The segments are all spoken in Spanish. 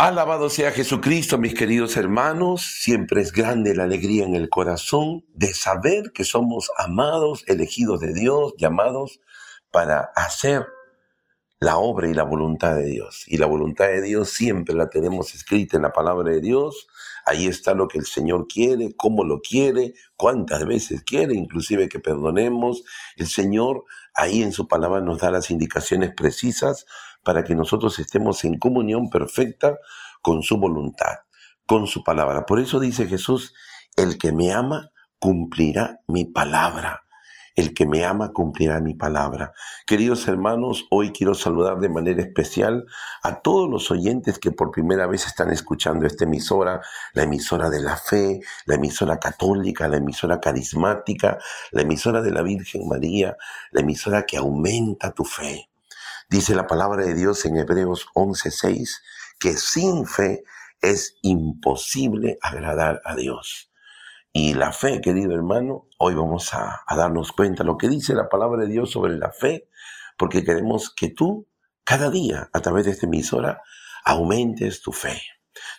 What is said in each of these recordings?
Alabado sea Jesucristo, mis queridos hermanos. Siempre es grande la alegría en el corazón de saber que somos amados, elegidos de Dios, llamados para hacer la obra y la voluntad de Dios. Y la voluntad de Dios siempre la tenemos escrita en la palabra de Dios. Ahí está lo que el Señor quiere, cómo lo quiere, cuántas veces quiere, inclusive que perdonemos. El Señor ahí en su palabra nos da las indicaciones precisas para que nosotros estemos en comunión perfecta con su voluntad, con su palabra. Por eso dice Jesús, el que me ama cumplirá mi palabra. El que me ama cumplirá mi palabra. Queridos hermanos, hoy quiero saludar de manera especial a todos los oyentes que por primera vez están escuchando esta emisora, la emisora de la fe, la emisora católica, la emisora carismática, la emisora de la Virgen María, la emisora que aumenta tu fe. Dice la palabra de Dios en Hebreos 11:6 que sin fe es imposible agradar a Dios. Y la fe, querido hermano, hoy vamos a, darnos cuenta lo que dice la palabra de Dios sobre la fe, porque queremos que tú, cada día, a través de esta emisora, aumentes tu fe.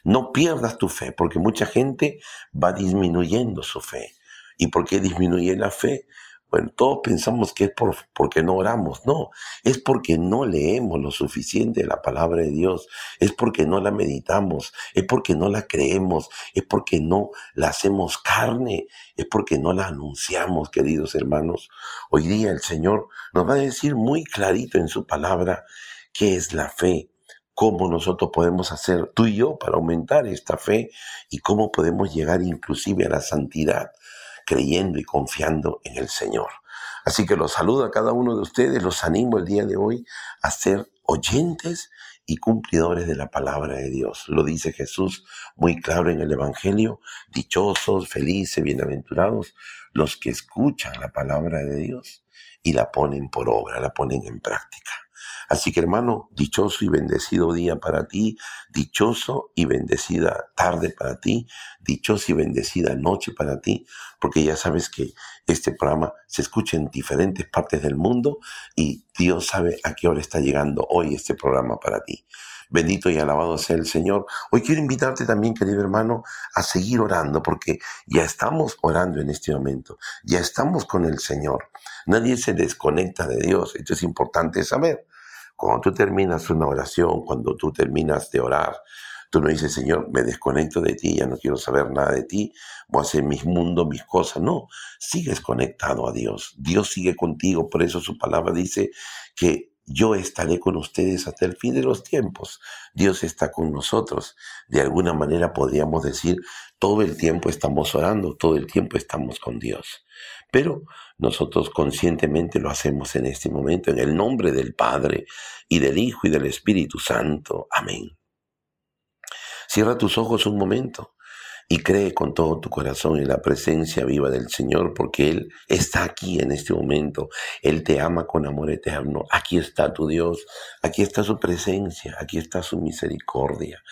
No pierdas tu fe, porque mucha gente va disminuyendo su fe. ¿Y por qué disminuye la fe? Bueno, todos pensamos que es por, porque no oramos. No, es porque no leemos lo suficiente la palabra de Dios. Es porque no la meditamos. Es porque no la creemos. Es porque no la hacemos carne. Es porque no la anunciamos, queridos hermanos. Hoy día el Señor nos va a decir muy clarito en su palabra qué es la fe cómo nosotros podemos hacer tú y yo para aumentar esta fe y cómo podemos llegar inclusive a la santidad creyendo y confiando en el Señor. Así que los saludo a cada uno de ustedes, los animo el día de hoy a ser oyentes y cumplidores de la palabra de Dios. Lo dice Jesús muy claro en el Evangelio, dichosos, felices, bienaventurados los que escuchan la palabra de Dios y la ponen por obra, la ponen en práctica. Así que hermano, dichoso y bendecido día para ti, dichoso y bendecida tarde para ti, dichoso y bendecida noche para ti, porque ya sabes que este programa se escucha en diferentes partes del mundo y Dios sabe a qué hora está llegando hoy este programa para ti. Bendito y alabado sea el Señor. Hoy quiero invitarte también, querido hermano, a seguir orando, porque ya estamos orando en este momento, ya estamos con el Señor. Nadie se desconecta de Dios, esto es importante saber. Cuando tú terminas una oración, cuando tú terminas de orar, tú no dices, Señor, me desconecto de ti, ya no quiero saber nada de ti, voy a hacer mis mundos, mis cosas. No, sigues conectado a Dios. Dios sigue contigo, por eso su palabra dice que yo estaré con ustedes hasta el fin de los tiempos. Dios está con nosotros. De alguna manera podríamos decir, todo el tiempo estamos orando, todo el tiempo estamos con Dios. Pero nosotros conscientemente lo hacemos en este momento, en el nombre del Padre y del Hijo y del Espíritu Santo. Amén. Cierra tus ojos un momento y cree con todo tu corazón en la presencia viva del Señor, porque Él está aquí en este momento. Él te ama con amor eterno. Aquí está tu Dios, aquí está su presencia, aquí está su misericordia.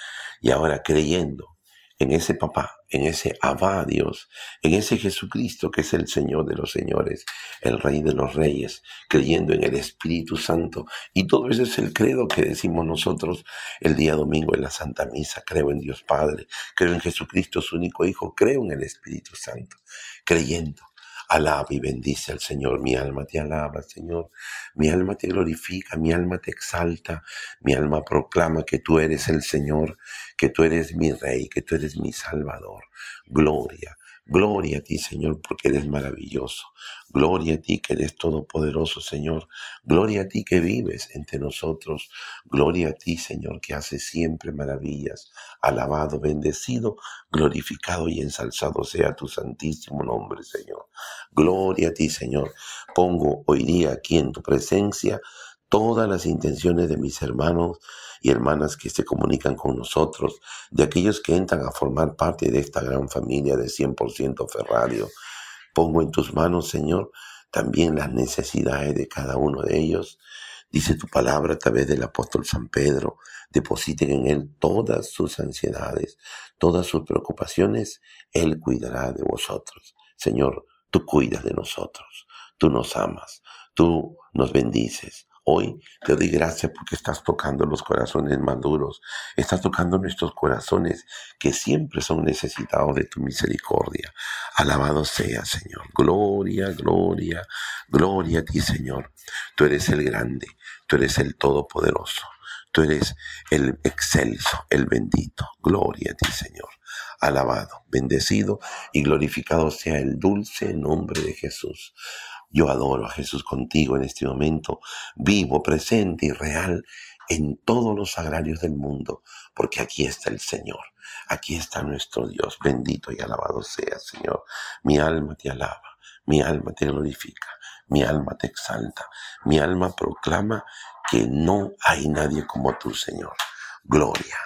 Y ahora creyendo en ese papá, en ese Abba Dios, en ese Jesucristo que es el Señor de los señores, el Rey de los reyes, creyendo en el Espíritu Santo. Y todo eso es el credo que decimos nosotros el día domingo en la Santa Misa. Creo en Dios Padre, creo en Jesucristo, su único Hijo, creo en el Espíritu Santo, creyendo Alaba y bendice al Señor. Mi alma te alaba, Señor. Mi alma te glorifica, mi alma te exalta, mi alma proclama que tú eres el Señor, que tú eres mi Rey, que tú eres mi Salvador. Gloria, Gloria a ti, Señor, porque eres maravilloso. Gloria a ti que eres todopoderoso, Señor. Gloria a ti que vives entre nosotros. Gloria a ti, Señor, que haces siempre maravillas. Alabado, bendecido, glorificado y ensalzado sea tu santísimo nombre, Señor. Gloria a ti, Señor. Pongo hoy día aquí en tu presencia todas las intenciones de mis hermanos y hermanas que se comunican con nosotros, de aquellos que entran a formar parte de esta gran familia de 100% Ferrario. Pongo en tus manos, Señor, también las necesidades de cada uno de ellos. Dice tu palabra a través del apóstol San Pedro, depositen en Él todas sus ansiedades, todas sus preocupaciones, Él cuidará de vosotros. Señor, tú cuidas de nosotros, tú nos amas, tú nos bendices. Hoy te doy gracias porque estás tocando los corazones maduros, estás tocando nuestros corazones que siempre son necesitados de tu misericordia. Alabado sea, Señor. Gloria, gloria, gloria a ti, Señor. Tú eres el grande, tú eres el todopoderoso, tú eres el excelso, el bendito. Gloria a ti, Señor. Alabado, bendecido y glorificado sea el dulce nombre de Jesús. Yo adoro a Jesús contigo en este momento, vivo, presente y real en todos los sagrarios del mundo, porque aquí está el Señor, aquí está nuestro Dios, bendito y alabado sea, Señor. Mi alma te alaba, mi alma te glorifica, mi alma te exalta, mi alma proclama que no hay nadie como tú, Señor. Gloria.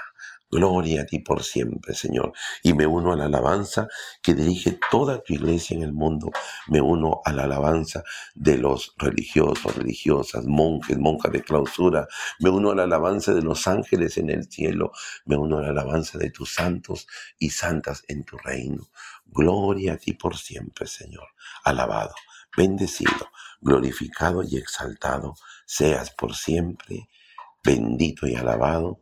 Gloria a ti por siempre, Señor. Y me uno a la alabanza que dirige toda tu iglesia en el mundo. Me uno a la alabanza de los religiosos, religiosas, monjes, monjas de clausura. Me uno a la alabanza de los ángeles en el cielo. Me uno a la alabanza de tus santos y santas en tu reino. Gloria a ti por siempre, Señor. Alabado, bendecido, glorificado y exaltado seas por siempre. Bendito y alabado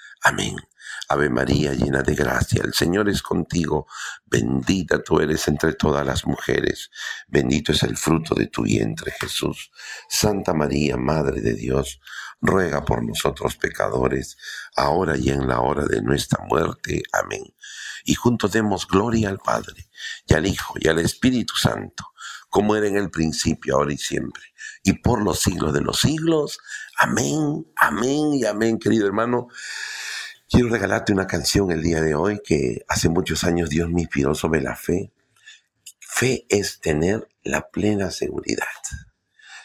Amén. Ave María, llena de gracia, el Señor es contigo, bendita tú eres entre todas las mujeres, bendito es el fruto de tu vientre Jesús. Santa María, Madre de Dios, ruega por nosotros pecadores, ahora y en la hora de nuestra muerte. Amén. Y juntos demos gloria al Padre, y al Hijo, y al Espíritu Santo, como era en el principio, ahora y siempre, y por los siglos de los siglos. Amén, amén y amén, querido hermano. Quiero regalarte una canción el día de hoy que hace muchos años Dios me inspiró sobre la fe. Fe es tener la plena seguridad.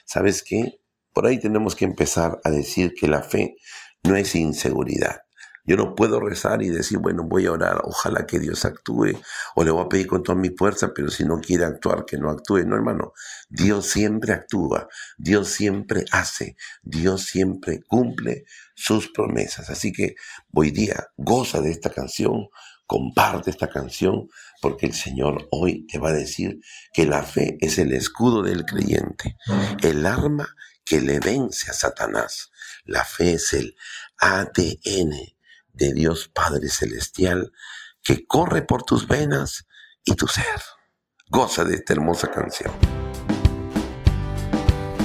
¿Sabes qué? Por ahí tenemos que empezar a decir que la fe no es inseguridad. Yo no puedo rezar y decir, bueno, voy a orar, ojalá que Dios actúe, o le voy a pedir con toda mi fuerza, pero si no quiere actuar, que no actúe. No, hermano, Dios siempre actúa, Dios siempre hace, Dios siempre cumple sus promesas. Así que hoy día goza de esta canción, comparte esta canción, porque el Señor hoy te va a decir que la fe es el escudo del creyente, el arma que le vence a Satanás. La fe es el ADN de Dios Padre Celestial que corre por tus venas y tu ser. Goza de esta hermosa canción.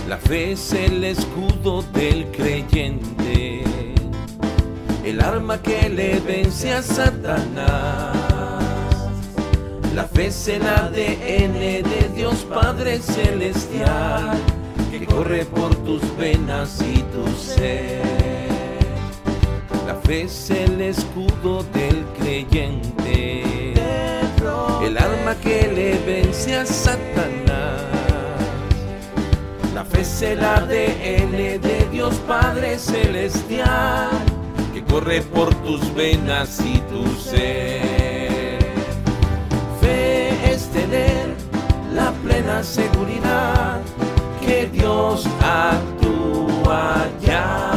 La fe es el escudo del creyente, el arma que le vence a Satanás. La fe es el ADN de Dios Padre Celestial, que corre por tus venas y tu ser. Es el escudo del creyente, el arma que le vence a Satanás. La fe es el ADN de Dios Padre Celestial, que corre por tus venas y tu ser. Fe es tener la plena seguridad que Dios actúa ya.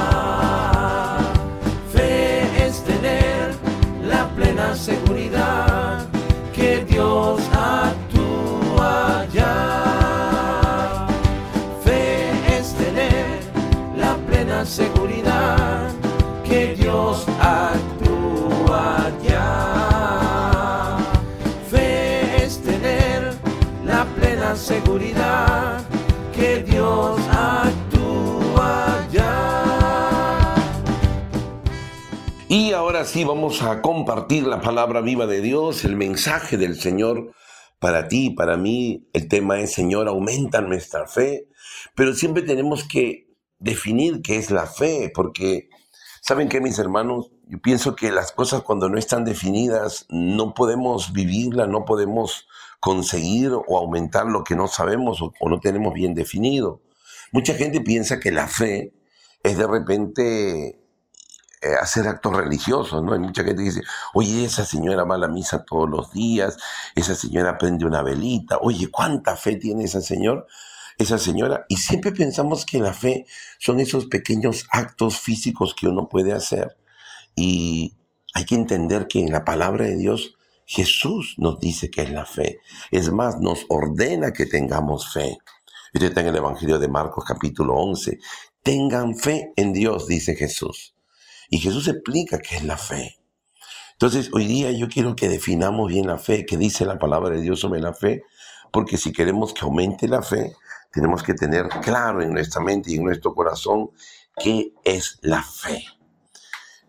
Y ahora sí vamos a compartir la palabra viva de Dios, el mensaje del Señor para ti, para mí. El tema es, Señor, aumenta nuestra fe, pero siempre tenemos que definir qué es la fe, porque, ¿saben qué, mis hermanos? Yo pienso que las cosas cuando no están definidas no podemos vivirlas, no podemos conseguir o aumentar lo que no sabemos o, o no tenemos bien definido. Mucha gente piensa que la fe es de repente eh, hacer actos religiosos, ¿no? Hay mucha gente que dice, oye, esa señora va a la misa todos los días, esa señora prende una velita, oye, ¿cuánta fe tiene esa señora? Esa señora, y siempre pensamos que la fe son esos pequeños actos físicos que uno puede hacer. Y hay que entender que en la palabra de Dios Jesús nos dice que es la fe. Es más, nos ordena que tengamos fe. Esto está en el Evangelio de Marcos capítulo 11. Tengan fe en Dios, dice Jesús. Y Jesús explica qué es la fe. Entonces, hoy día yo quiero que definamos bien la fe, que dice la palabra de Dios sobre la fe, porque si queremos que aumente la fe, tenemos que tener claro en nuestra mente y en nuestro corazón qué es la fe.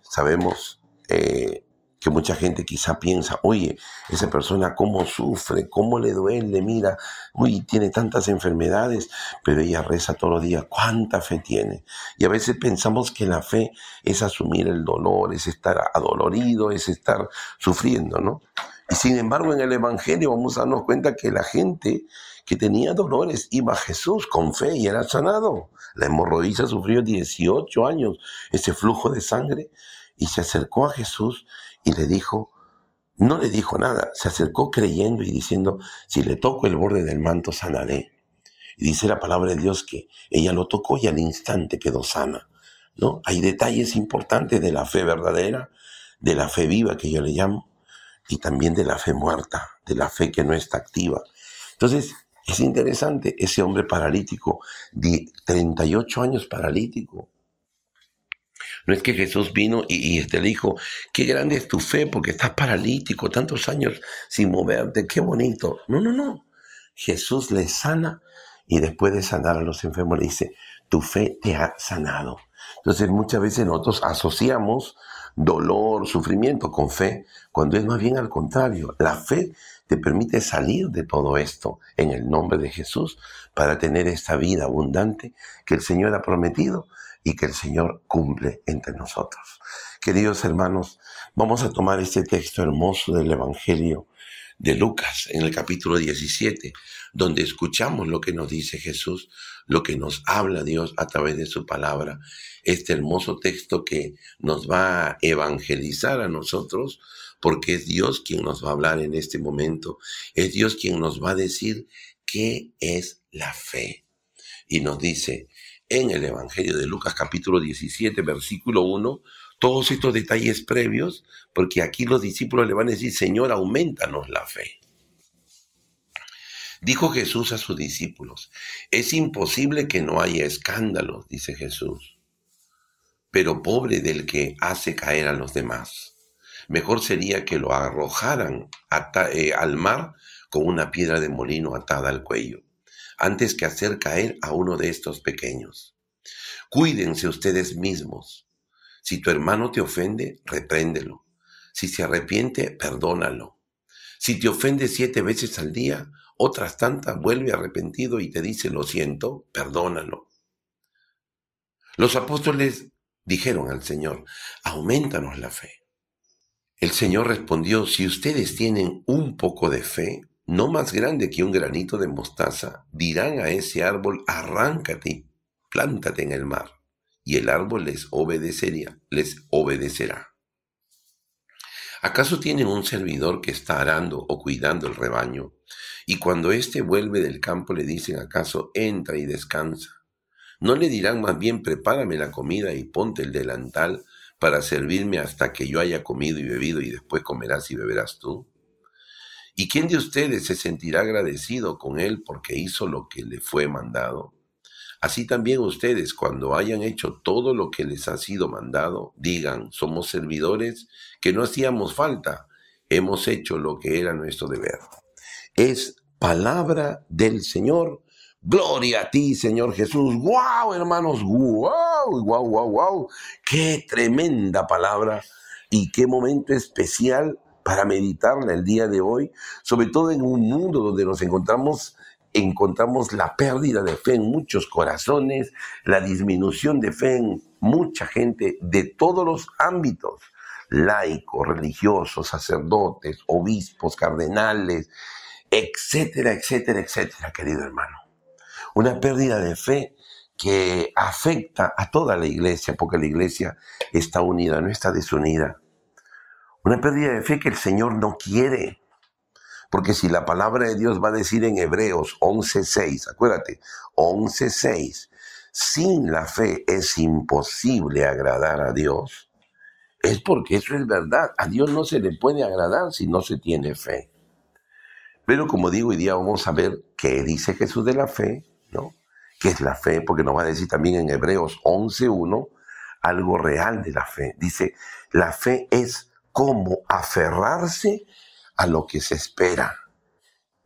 Sabemos eh, que mucha gente quizá piensa, oye, esa persona cómo sufre, cómo le duele, mira, uy, tiene tantas enfermedades, pero ella reza todos los días, ¿cuánta fe tiene? Y a veces pensamos que la fe es asumir el dolor, es estar adolorido, es estar sufriendo, ¿no? Y sin embargo en el Evangelio vamos a darnos cuenta que la gente que tenía dolores iba a Jesús con fe y era sanado. La hemorroísa sufrió 18 años ese flujo de sangre y se acercó a Jesús y le dijo, no le dijo nada, se acercó creyendo y diciendo, si le toco el borde del manto sanaré. Y dice la palabra de Dios que ella lo tocó y al instante quedó sana. ¿no? Hay detalles importantes de la fe verdadera, de la fe viva que yo le llamo, y también de la fe muerta, de la fe que no está activa. Entonces, es interesante, ese hombre paralítico, de 38 años paralítico, no es que Jesús vino y, este, le dijo, qué grande es tu fe porque estás paralítico, tantos años sin moverte, qué bonito. No, no, no. Jesús le sana y después de sanar a los enfermos le dice, tu fe te ha sanado. Entonces muchas veces nosotros asociamos dolor, sufrimiento con fe, cuando es más bien al contrario. La fe te permite salir de todo esto en el nombre de Jesús para tener esta vida abundante que el Señor ha prometido y que el Señor cumple entre nosotros. Queridos hermanos, vamos a tomar este texto hermoso del Evangelio de Lucas en el capítulo 17, donde escuchamos lo que nos dice Jesús, lo que nos habla Dios a través de su palabra, este hermoso texto que nos va a evangelizar a nosotros, porque es Dios quien nos va a hablar en este momento, es Dios quien nos va a decir qué es la fe. Y nos dice, en el Evangelio de Lucas capítulo 17, versículo 1, todos estos detalles previos, porque aquí los discípulos le van a decir, Señor, aumentanos la fe. Dijo Jesús a sus discípulos, es imposible que no haya escándalos, dice Jesús, pero pobre del que hace caer a los demás. Mejor sería que lo arrojaran eh, al mar con una piedra de molino atada al cuello antes que hacer caer a uno de estos pequeños. Cuídense ustedes mismos. Si tu hermano te ofende, repréndelo. Si se arrepiente, perdónalo. Si te ofende siete veces al día, otras tantas vuelve arrepentido y te dice lo siento, perdónalo. Los apóstoles dijeron al Señor, aumentanos la fe. El Señor respondió, si ustedes tienen un poco de fe, no más grande que un granito de mostaza, dirán a ese árbol, arráncate plántate en el mar, y el árbol les obedecería, les obedecerá. ¿Acaso tienen un servidor que está arando o cuidando el rebaño? Y cuando éste vuelve del campo le dicen acaso, entra y descansa. ¿No le dirán más bien, prepárame la comida y ponte el delantal para servirme hasta que yo haya comido y bebido y después comerás y beberás tú? ¿Y quién de ustedes se sentirá agradecido con él porque hizo lo que le fue mandado? Así también ustedes, cuando hayan hecho todo lo que les ha sido mandado, digan, somos servidores que no hacíamos falta, hemos hecho lo que era nuestro deber. Es palabra del Señor. Gloria a ti, Señor Jesús. ¡Wow, hermanos! ¡Wow, wow, wow, wow! ¡Qué tremenda palabra! Y qué momento especial para meditarla el día de hoy, sobre todo en un mundo donde nos encontramos encontramos la pérdida de fe en muchos corazones, la disminución de fe en mucha gente de todos los ámbitos, laicos, religiosos, sacerdotes, obispos, cardenales, etcétera, etcétera, etcétera, querido hermano. Una pérdida de fe que afecta a toda la iglesia, porque la iglesia está unida, no está desunida. Una pérdida de fe que el Señor no quiere. Porque si la palabra de Dios va a decir en Hebreos 11.6, acuérdate, 11.6, sin la fe es imposible agradar a Dios, es porque eso es verdad. A Dios no se le puede agradar si no se tiene fe. Pero como digo, hoy día vamos a ver qué dice Jesús de la fe, ¿no? ¿Qué es la fe? Porque nos va a decir también en Hebreos 11.1 algo real de la fe. Dice, la fe es como aferrarse a lo que se espera.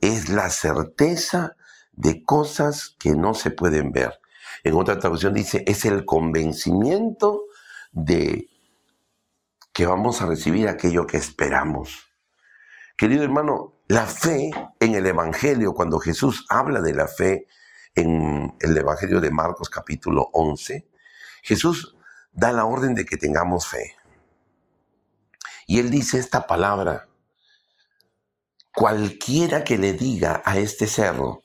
Es la certeza de cosas que no se pueden ver. En otra traducción dice, es el convencimiento de que vamos a recibir aquello que esperamos. Querido hermano, la fe en el Evangelio, cuando Jesús habla de la fe en el Evangelio de Marcos capítulo 11, Jesús da la orden de que tengamos fe. Y él dice esta palabra, cualquiera que le diga a este cerro,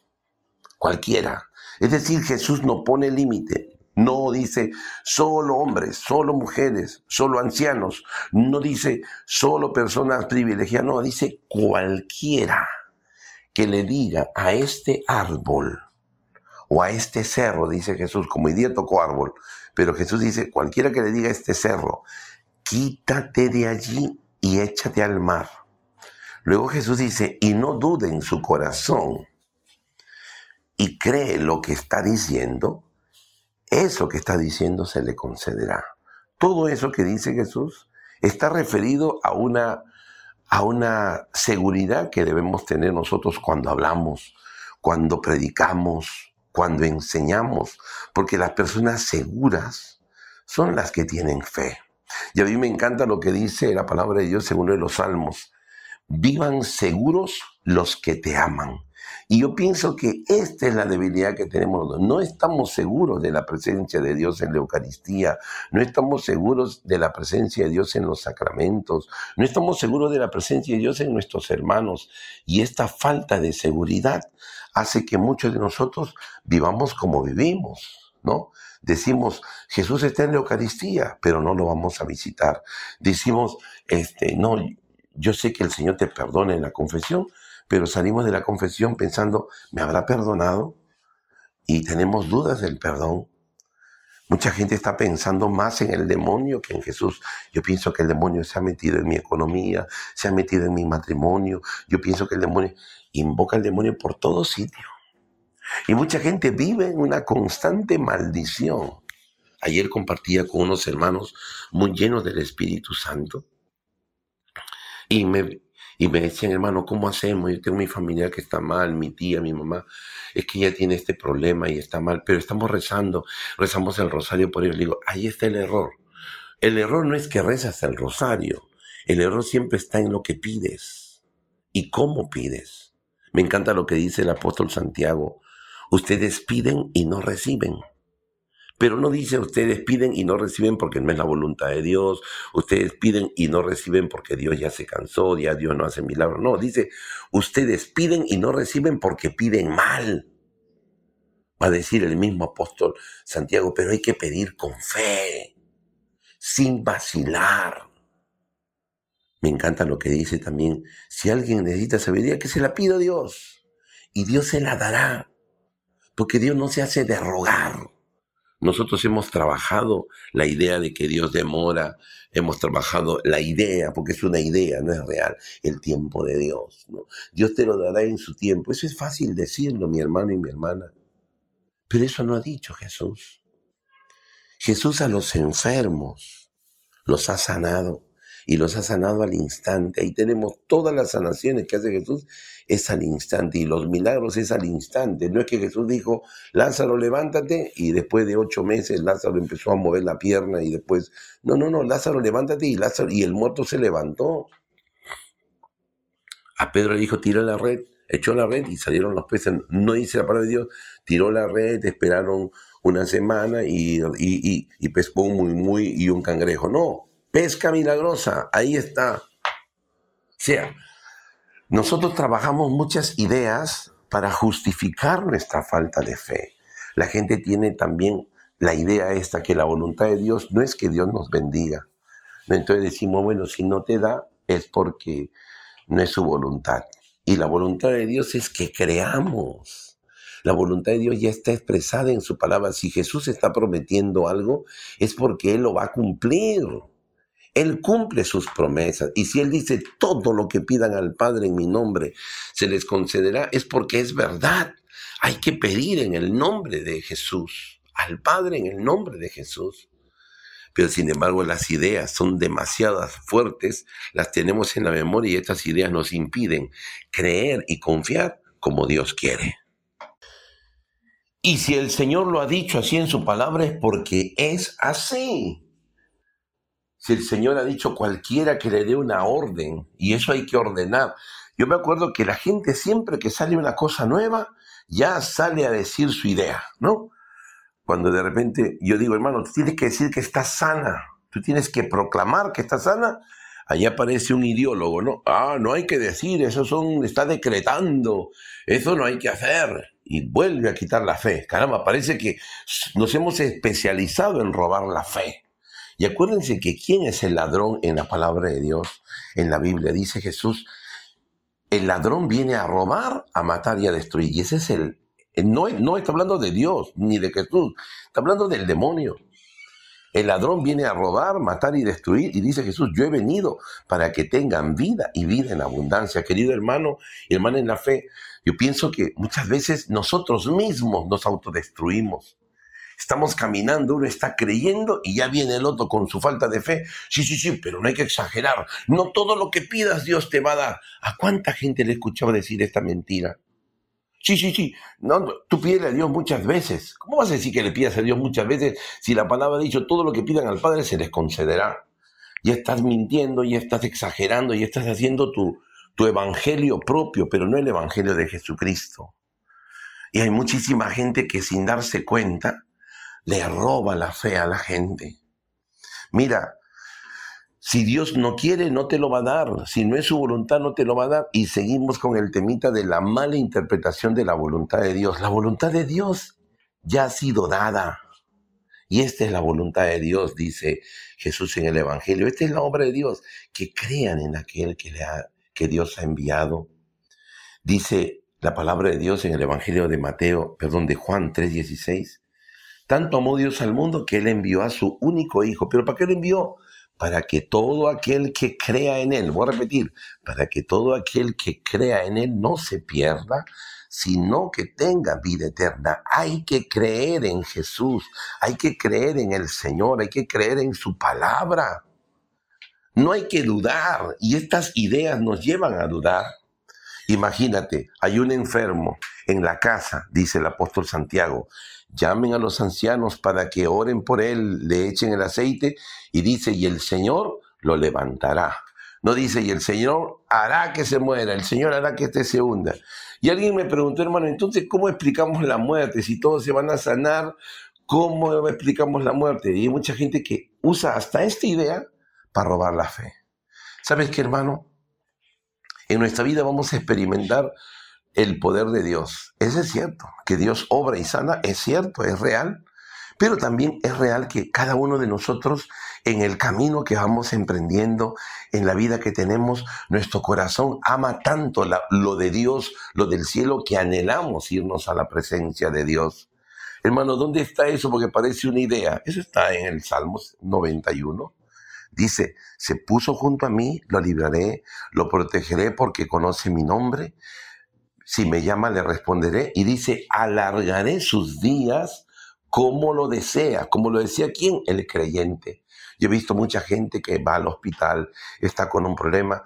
cualquiera, es decir, Jesús no pone límite, no dice solo hombres, solo mujeres, solo ancianos, no dice solo personas privilegiadas, no, dice cualquiera que le diga a este árbol o a este cerro, dice Jesús, como tocó árbol, pero Jesús dice, cualquiera que le diga a este cerro, quítate de allí y échate al mar. Luego Jesús dice, y no dude en su corazón y cree lo que está diciendo, eso que está diciendo se le concederá. Todo eso que dice Jesús está referido a una, a una seguridad que debemos tener nosotros cuando hablamos, cuando predicamos, cuando enseñamos, porque las personas seguras son las que tienen fe. Y a mí me encanta lo que dice la palabra de Dios según los salmos. Vivan seguros los que te aman. Y yo pienso que esta es la debilidad que tenemos. No estamos seguros de la presencia de Dios en la Eucaristía, no estamos seguros de la presencia de Dios en los sacramentos, no estamos seguros de la presencia de Dios en nuestros hermanos. Y esta falta de seguridad hace que muchos de nosotros vivamos como vivimos, ¿no? Decimos, Jesús está en la Eucaristía, pero no lo vamos a visitar. Decimos, este, no, yo sé que el Señor te perdona en la confesión, pero salimos de la confesión pensando, ¿me habrá perdonado? Y tenemos dudas del perdón. Mucha gente está pensando más en el demonio que en Jesús. Yo pienso que el demonio se ha metido en mi economía, se ha metido en mi matrimonio. Yo pienso que el demonio invoca al demonio por todo sitio. Y mucha gente vive en una constante maldición. Ayer compartía con unos hermanos muy llenos del Espíritu Santo y me, y me decían, hermano, ¿cómo hacemos? Yo tengo mi familia que está mal, mi tía, mi mamá, es que ella tiene este problema y está mal, pero estamos rezando, rezamos el rosario por ellos. Le digo, ahí está el error. El error no es que rezas el rosario, el error siempre está en lo que pides y cómo pides. Me encanta lo que dice el apóstol Santiago. Ustedes piden y no reciben. Pero no dice ustedes piden y no reciben porque no es la voluntad de Dios, ustedes piden y no reciben porque Dios ya se cansó, ya Dios no hace milagros. No, dice ustedes piden y no reciben porque piden mal. Va a decir el mismo apóstol Santiago, pero hay que pedir con fe, sin vacilar. Me encanta lo que dice también, si alguien necesita sabiduría, que se la pida a Dios. Y Dios se la dará. Porque Dios no se hace de rogar. Nosotros hemos trabajado la idea de que Dios demora, hemos trabajado la idea, porque es una idea, no es real, el tiempo de Dios. Dios te lo dará en su tiempo. Eso es fácil decirlo, mi hermano y mi hermana. Pero eso no ha dicho Jesús. Jesús a los enfermos los ha sanado y los ha sanado al instante. Ahí tenemos todas las sanaciones que hace Jesús, es al instante y los milagros es al instante. No es que Jesús dijo, Lázaro, levántate y después de ocho meses Lázaro empezó a mover la pierna y después, no, no, no, Lázaro, levántate y, Lázaro, y el muerto se levantó. A Pedro le dijo, tira la red, echó la red y salieron los peces. No dice la palabra de Dios, tiró la red, esperaron una semana y, y, y pescó muy, muy y un cangrejo. No, Pesca milagrosa, ahí está. O sea, nosotros trabajamos muchas ideas para justificar nuestra falta de fe. la gente tiene también la idea esta que la voluntad de Dios no es que Dios nos bendiga. Entonces decimos, bueno, si no te da es porque no es su voluntad. Y la voluntad de Dios es que creamos. La voluntad de Dios ya está expresada en su palabra. Si Jesús está prometiendo algo, es porque Él lo va a cumplir. Él cumple sus promesas. Y si Él dice todo lo que pidan al Padre en mi nombre se les concederá, es porque es verdad. Hay que pedir en el nombre de Jesús, al Padre en el nombre de Jesús. Pero sin embargo las ideas son demasiadas fuertes, las tenemos en la memoria y estas ideas nos impiden creer y confiar como Dios quiere. Y si el Señor lo ha dicho así en su palabra es porque es así si el Señor ha dicho cualquiera que le dé una orden, y eso hay que ordenar. Yo me acuerdo que la gente siempre que sale una cosa nueva, ya sale a decir su idea, ¿no? Cuando de repente yo digo, hermano, tú tienes que decir que estás sana, tú tienes que proclamar que estás sana, allá aparece un ideólogo, ¿no? Ah, no hay que decir, eso son, está decretando, eso no hay que hacer. Y vuelve a quitar la fe. Caramba, parece que nos hemos especializado en robar la fe. Y acuérdense que quién es el ladrón en la palabra de Dios, en la Biblia, dice Jesús, el ladrón viene a robar, a matar y a destruir. Y ese es el, no, no está hablando de Dios ni de Jesús, está hablando del demonio. El ladrón viene a robar, matar y destruir. Y dice Jesús, yo he venido para que tengan vida y vida en abundancia. Querido hermano y hermana en la fe, yo pienso que muchas veces nosotros mismos nos autodestruimos. Estamos caminando, uno está creyendo y ya viene el otro con su falta de fe. Sí, sí, sí, pero no hay que exagerar. No todo lo que pidas Dios te va a dar. ¿A cuánta gente le he escuchado decir esta mentira? Sí, sí, sí. No, tú pides a Dios muchas veces. ¿Cómo vas a decir que le pidas a Dios muchas veces si la palabra ha dicho todo lo que pidan al Padre se les concederá? Ya estás mintiendo, ya estás exagerando, ya estás haciendo tu, tu evangelio propio, pero no el evangelio de Jesucristo. Y hay muchísima gente que sin darse cuenta le roba la fe a la gente. Mira, si Dios no quiere, no te lo va a dar. Si no es su voluntad, no te lo va a dar. Y seguimos con el temita de la mala interpretación de la voluntad de Dios. La voluntad de Dios ya ha sido dada. Y esta es la voluntad de Dios, dice Jesús en el Evangelio. Esta es la obra de Dios, que crean en aquel que, le ha, que Dios ha enviado. Dice la palabra de Dios en el Evangelio de Mateo, perdón, de Juan 3:16. Tanto amó Dios al mundo que Él envió a su único Hijo. ¿Pero para qué lo envió? Para que todo aquel que crea en Él, voy a repetir, para que todo aquel que crea en Él no se pierda, sino que tenga vida eterna. Hay que creer en Jesús, hay que creer en el Señor, hay que creer en su palabra. No hay que dudar y estas ideas nos llevan a dudar. Imagínate, hay un enfermo en la casa, dice el apóstol Santiago, llamen a los ancianos para que oren por él, le echen el aceite y dice, y el Señor lo levantará. No dice, y el Señor hará que se muera, el Señor hará que este se hunda. Y alguien me preguntó, hermano, entonces, ¿cómo explicamos la muerte? Si todos se van a sanar, ¿cómo explicamos la muerte? Y hay mucha gente que usa hasta esta idea para robar la fe. ¿Sabes qué, hermano? En nuestra vida vamos a experimentar el poder de Dios. Eso es cierto, que Dios obra y sana, es cierto, es real, pero también es real que cada uno de nosotros en el camino que vamos emprendiendo, en la vida que tenemos, nuestro corazón ama tanto lo de Dios, lo del cielo, que anhelamos irnos a la presencia de Dios. Hermano, ¿dónde está eso? Porque parece una idea. Eso está en el Salmos 91. Dice, se puso junto a mí, lo libraré, lo protegeré porque conoce mi nombre, si me llama le responderé. Y dice, alargaré sus días como lo desea, como lo decía quién, el creyente. Yo he visto mucha gente que va al hospital, está con un problema,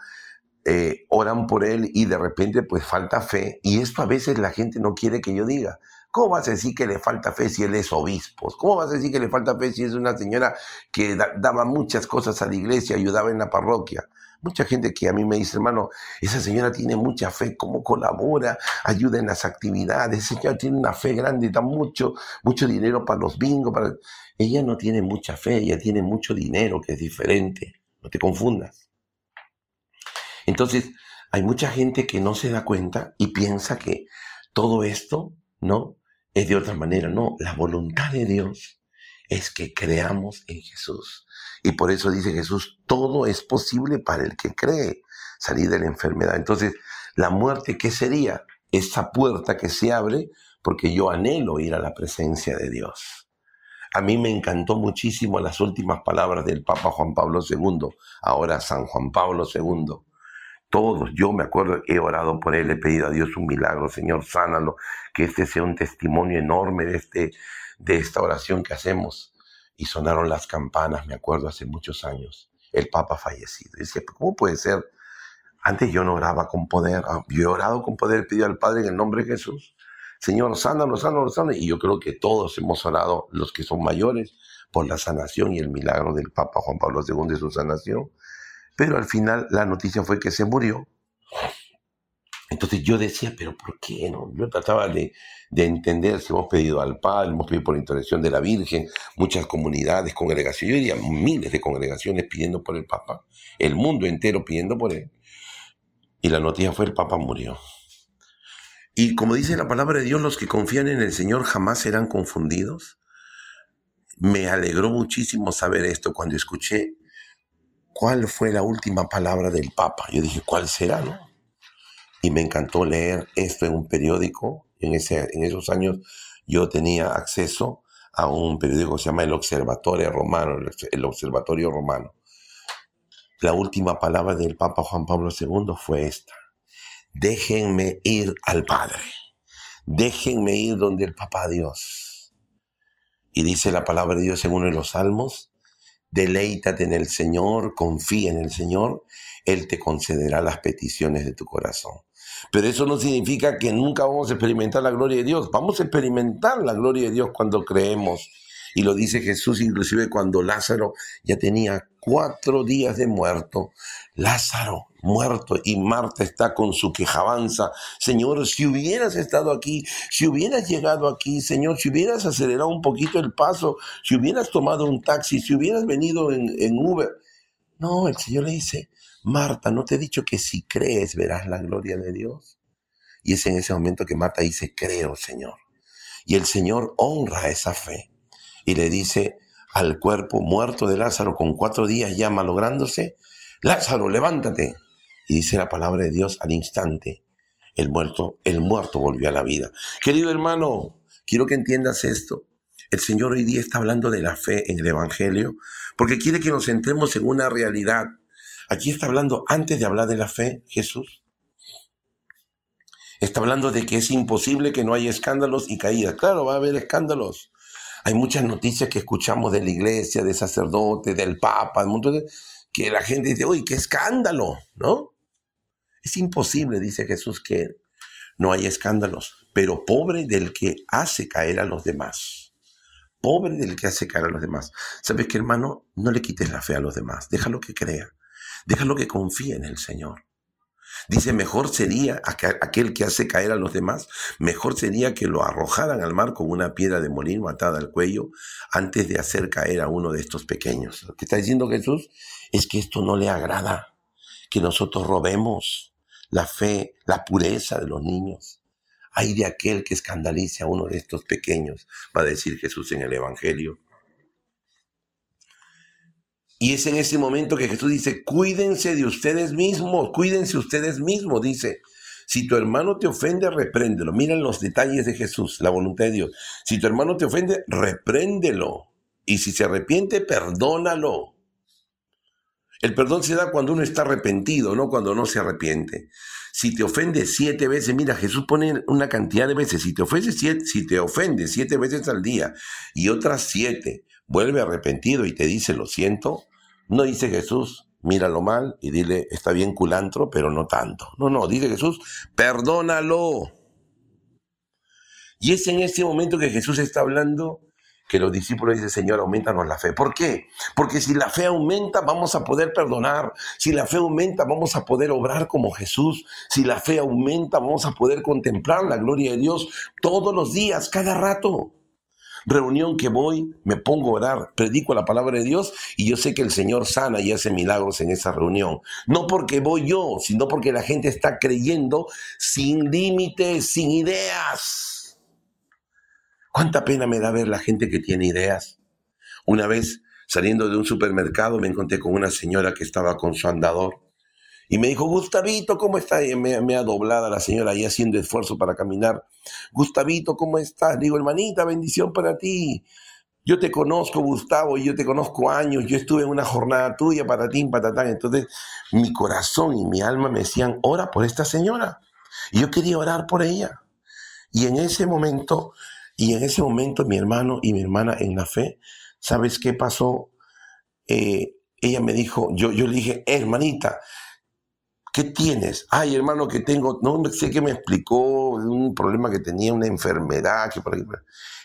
eh, oran por él y de repente pues falta fe. Y esto a veces la gente no quiere que yo diga. ¿Cómo vas a decir que le falta fe si él es obispo? ¿Cómo vas a decir que le falta fe si es una señora que daba muchas cosas a la iglesia, ayudaba en la parroquia? Mucha gente que a mí me dice, hermano, esa señora tiene mucha fe, cómo colabora, ayuda en las actividades, esa señora tiene una fe grande, da mucho, mucho dinero para los bingos, para... Ella no tiene mucha fe, ella tiene mucho dinero, que es diferente, no te confundas. Entonces, hay mucha gente que no se da cuenta y piensa que todo esto, ¿no? es de otra manera. No, la voluntad de Dios es que creamos en Jesús. Y por eso dice Jesús, todo es posible para el que cree salir de la enfermedad. Entonces, la muerte, ¿qué sería? Esa puerta que se abre porque yo anhelo ir a la presencia de Dios. A mí me encantó muchísimo las últimas palabras del Papa Juan Pablo II, ahora San Juan Pablo II. Todos, yo me acuerdo, he orado por él, he pedido a Dios un milagro, Señor, sánalo, que este sea un testimonio enorme de, este, de esta oración que hacemos. Y sonaron las campanas, me acuerdo, hace muchos años, el Papa fallecido. Y ¿cómo puede ser? Antes yo no oraba con poder, ah, yo he orado con poder, pidió al Padre en el nombre de Jesús. Señor, sánalo, sánalo, sánalo. Y yo creo que todos hemos orado, los que son mayores, por la sanación y el milagro del Papa Juan Pablo II de su sanación. Pero al final la noticia fue que se murió. Entonces yo decía, pero ¿por qué no? Yo trataba de, entender si hemos pedido al Padre, hemos pedido por intercesión de la Virgen, muchas comunidades, congregaciones, yo diría miles de congregaciones pidiendo por el Papa, el mundo entero pidiendo por él. Y la noticia fue el Papa murió. Y como dice la palabra de Dios, los que confían en el Señor jamás serán confundidos. Me alegró muchísimo saber esto cuando escuché cuál fue la última palabra del Papa. Yo dije, ¿cuál será? No? Y me encantó leer esto en un periódico. En, ese, en esos años yo tenía acceso a un periódico que se llama El Observatorio Romano, el Observatorio Romano. La última palabra del Papa Juan Pablo II fue esta. Déjenme ir al Padre. Déjenme ir donde el Papa Dios. Y dice la palabra de Dios en uno de los salmos, Deleítate en el Señor, confía en el Señor, Él te concederá las peticiones de tu corazón. Pero eso no significa que nunca vamos a experimentar la gloria de Dios. Vamos a experimentar la gloria de Dios cuando creemos. Y lo dice Jesús inclusive cuando Lázaro ya tenía cuatro días de muerto. Lázaro muerto y Marta está con su quejabanza. Señor, si hubieras estado aquí, si hubieras llegado aquí, Señor, si hubieras acelerado un poquito el paso, si hubieras tomado un taxi, si hubieras venido en, en Uber. No, el Señor le dice, Marta, ¿no te he dicho que si crees verás la gloria de Dios? Y es en ese momento que Marta dice, creo, Señor. Y el Señor honra esa fe y le dice al cuerpo muerto de Lázaro con cuatro días ya malográndose, Lázaro, levántate. Y dice la palabra de Dios al instante, el muerto, el muerto volvió a la vida. Querido hermano, quiero que entiendas esto. El Señor hoy día está hablando de la fe en el Evangelio porque quiere que nos centremos en una realidad. Aquí está hablando, antes de hablar de la fe, Jesús. Está hablando de que es imposible que no haya escándalos y caídas. Claro, va a haber escándalos. Hay muchas noticias que escuchamos de la iglesia, de sacerdotes, del papa, de montón de, que la gente dice, uy, qué escándalo, ¿no? Es imposible, dice Jesús, que no haya escándalos, pero pobre del que hace caer a los demás. Pobre del que hace caer a los demás. ¿Sabes qué, hermano? No le quites la fe a los demás. Déjalo que crea. Déjalo que confíe en el Señor. Dice, mejor sería aquel que hace caer a los demás, mejor sería que lo arrojaran al mar con una piedra de molino atada al cuello antes de hacer caer a uno de estos pequeños. Lo que está diciendo Jesús es que esto no le agrada, que nosotros robemos la fe, la pureza de los niños. Hay de aquel que escandalice a uno de estos pequeños, va a decir Jesús en el Evangelio. Y es en ese momento que Jesús dice, cuídense de ustedes mismos, cuídense ustedes mismos, dice. Si tu hermano te ofende, repréndelo. Miren los detalles de Jesús, la voluntad de Dios. Si tu hermano te ofende, repréndelo. Y si se arrepiente, perdónalo. El perdón se da cuando uno está arrepentido, no cuando no se arrepiente. Si te ofende siete veces, mira, Jesús pone una cantidad de veces. Si te ofende siete, si te ofende siete veces al día y otras siete, vuelve arrepentido y te dice lo siento, no dice Jesús, míralo mal y dile, está bien culantro, pero no tanto. No, no, dice Jesús, perdónalo. Y es en ese momento que Jesús está hablando que los discípulos dicen, Señor, aumentanos la fe. ¿Por qué? Porque si la fe aumenta, vamos a poder perdonar. Si la fe aumenta, vamos a poder obrar como Jesús. Si la fe aumenta, vamos a poder contemplar la gloria de Dios todos los días, cada rato. Reunión que voy, me pongo a orar, predico la palabra de Dios y yo sé que el Señor sana y hace milagros en esa reunión. No porque voy yo, sino porque la gente está creyendo sin límites, sin ideas. Cuánta pena me da ver la gente que tiene ideas. Una vez, saliendo de un supermercado, me encontré con una señora que estaba con su andador. Y me dijo, Gustavito, ¿cómo estás? Y me, ha doblado la señora ahí haciendo esfuerzo para caminar. Gustavito, ¿cómo estás? Digo, hermanita, bendición para ti. Yo te conozco, Gustavo, yo te conozco años. Yo estuve en una jornada tuya, para ti, patatán. Entonces, mi corazón y mi alma me decían, ora por esta señora. Y yo quería orar por ella. Y en ese momento, y en ese momento, mi hermano y mi hermana en la fe, ¿sabes qué pasó? Eh, ella me dijo, yo le dije, hermanita, ¿Qué tienes? Ay, hermano, que tengo, no sé qué me explicó, un problema que tenía, una enfermedad, que por ahí.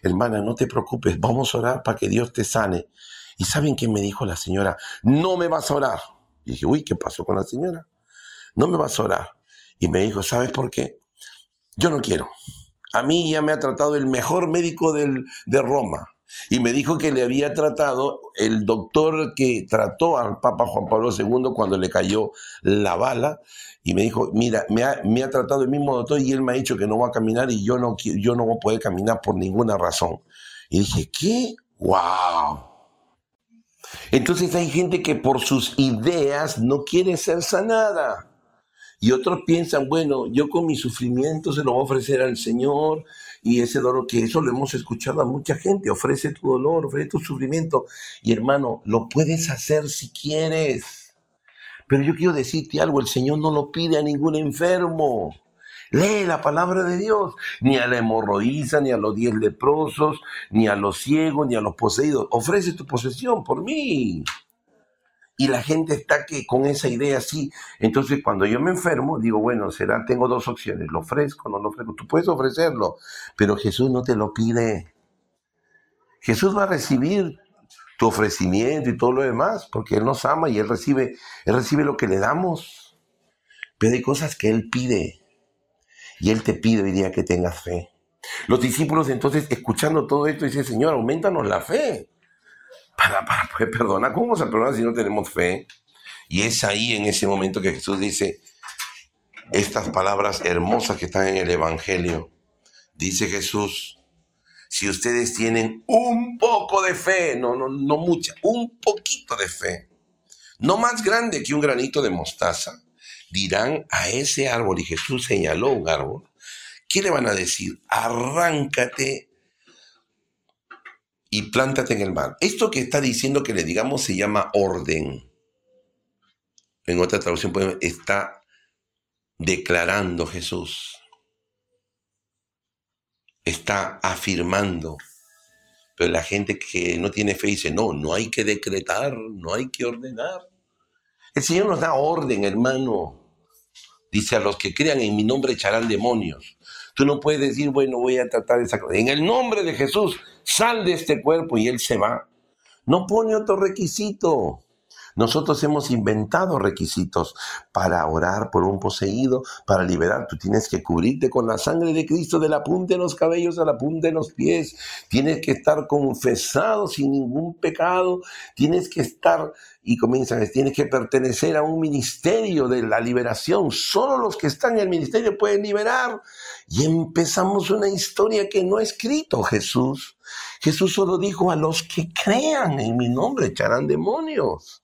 Hermana, no te preocupes, vamos a orar para que Dios te sane. ¿Y saben qué me dijo la señora? No me vas a orar. Y dije, uy, ¿qué pasó con la señora? No me vas a orar. Y me dijo, ¿sabes por qué? Yo no quiero. A mí ya me ha tratado el mejor médico del, de Roma y me dijo que le había tratado el doctor que trató al Papa Juan Pablo II cuando le cayó la bala y me dijo, mira, me ha, tratado el mismo doctor y él me ha dicho que no va a caminar y yo no, yo no voy a poder caminar por ninguna razón. Y dije, ¿qué? ¡Wow! Entonces hay gente que por sus ideas no quiere ser sanada. Y otros piensan, bueno, yo con mi sufrimiento se lo voy a ofrecer al Señor y ese dolor, que eso lo hemos escuchado a mucha gente, ofrece tu dolor, ofrece tu sufrimiento. Y hermano, lo puedes hacer si quieres. Pero yo quiero decirte algo, el Señor no lo pide a ningún enfermo. Lee la palabra de Dios, ni a la hemorroísa, ni a los diez leprosos, ni a los ciegos, ni a los poseídos. Ofrece tu posesión por mí y la gente está que con esa idea así. Entonces, cuando yo me enfermo, digo, bueno, será, tengo dos opciones, lo ofrezco, no lo ofrezco. Tú puedes ofrecerlo, pero Jesús no te lo pide. Jesús va a recibir tu ofrecimiento y todo lo demás, porque Él nos ama y Él recibe, Él recibe lo que le damos. Pero hay cosas que Él pide. Y Él te pide hoy día que tengas fe. Los discípulos entonces, escuchando todo esto, dicen, Señor, aumentanos la fe para, para poder perdonar. ¿Cómo se perdona si no tenemos fe? Y es ahí en ese momento que Jesús dice estas palabras hermosas que están en el Evangelio. Dice Jesús, si ustedes tienen un poco de fe, no, no, no mucha, un poquito de fe, no más grande que un granito de mostaza, dirán a ese árbol, y Jesús señaló un árbol, ¿qué le van a decir? Arráncate y plántate en el mar. Esto que está diciendo que le digamos se llama orden. En otra traducción está declarando Jesús. Está afirmando. Pero la gente que no tiene fe dice, no, no hay que decretar, no hay que ordenar. El Señor nos da orden, hermano. Dice, a los que crean en mi nombre echarán demonios. Tú no puedes decir, bueno, voy a tratar esa cosa. En el nombre de Jesús, sal de este cuerpo y Él se va. No pone otro requisito. Nosotros hemos inventado requisitos para orar por un poseído, para liberar. Tú tienes que cubrirte con la sangre de Cristo de la punta de los cabellos a la punta de los pies. Tienes que estar confesado sin ningún pecado. Tienes que estar, y comienzan, tienes que pertenecer a un ministerio de la liberación. Solo los que están en el ministerio pueden liberar. Y empezamos una historia que no ha escrito Jesús. Jesús solo dijo a los que crean en mi nombre echarán demonios.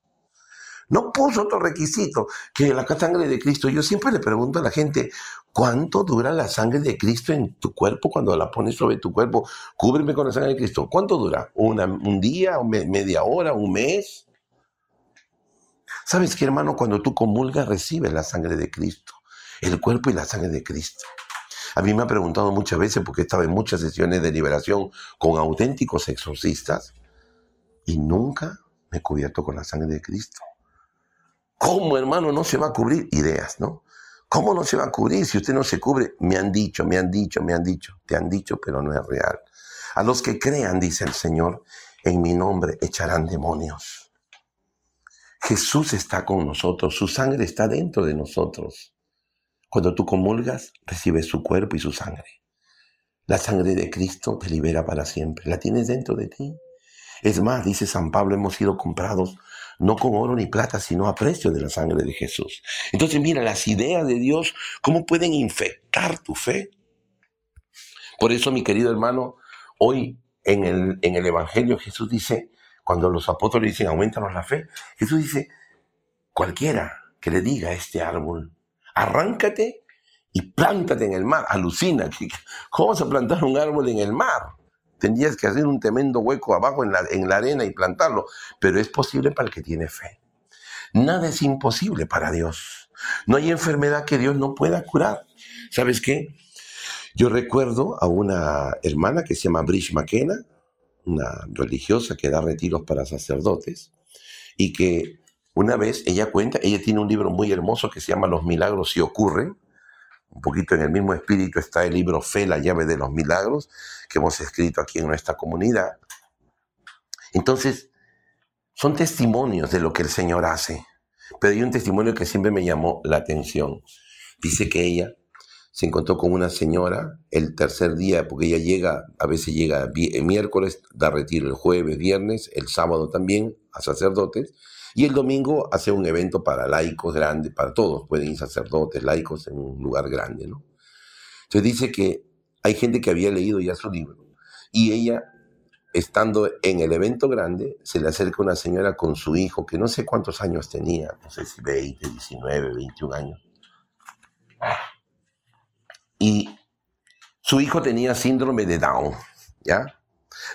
No puso otro requisito que la sangre de Cristo. Yo siempre le pregunto a la gente, ¿cuánto dura la sangre de Cristo en tu cuerpo cuando la pones sobre tu cuerpo? Cúbreme con la sangre de Cristo. ¿Cuánto dura? ¿Un día? ¿Media hora? ¿Un mes? ¿Sabes qué, hermano? Cuando tú comulgas, recibes la sangre de Cristo. El cuerpo y la sangre de Cristo. A mí me ha preguntado muchas veces, porque estaba en muchas sesiones de liberación con auténticos exorcistas, y nunca me he cubierto con la sangre de Cristo. ¿Cómo, hermano, no se va a cubrir? Ideas, ¿no? ¿Cómo no se va a cubrir si usted no se cubre? Me han dicho, me han dicho, me han dicho. Te han dicho, pero no es real. A los que crean, dice el Señor, en mi nombre echarán demonios. Jesús está con nosotros, su sangre está dentro de nosotros. Cuando tú comulgas, recibes su cuerpo y su sangre. La sangre de Cristo te libera para siempre. La tienes dentro de ti. Es más, dice San Pablo, hemos sido comprados no con oro ni plata, sino a precio de la sangre de Jesús. Entonces mira, las ideas de Dios, ¿cómo pueden infectar tu fe? Por eso, mi querido hermano, Hoy en el, en el Evangelio Jesús dice, cuando los apóstoles dicen, aumentanos la fe, Jesús dice, cualquiera que le diga a este árbol, arráncate y plántate en el mar. Alucina, ¿cómo vas a plantar un árbol en el mar? Tendrías que hacer un tremendo hueco abajo en la, en la arena y plantarlo, pero es posible para el que tiene fe. Nada es imposible para Dios. No hay enfermedad que Dios no pueda curar. ¿Sabes qué? Yo recuerdo a una hermana que se llama Brish McKenna, una religiosa que da retiros para sacerdotes, y que una vez ella cuenta, ella tiene un libro muy hermoso que se llama Los milagros si ocurren, un poquito en el mismo espíritu está el libro Fe, la llave de los milagros, que hemos escrito aquí en nuestra comunidad. Entonces, son testimonios de lo que el Señor hace, pero hay un testimonio que siempre me llamó la atención. Dice que ella se encontró con una señora el tercer día, porque ella llega, a veces llega el miércoles, da retiro el jueves, viernes, el sábado también a sacerdotes, y el domingo hace un evento para laicos grande, para todos, pueden ir sacerdotes, laicos en un lugar grande, ¿no? Entonces dice que hay gente que había leído ya su libro, y ella, estando en el evento grande, se le acerca una señora con su hijo, que no sé cuántos años tenía, no sé si 20, 19, 21 años y su hijo tenía síndrome de Down, ¿ya?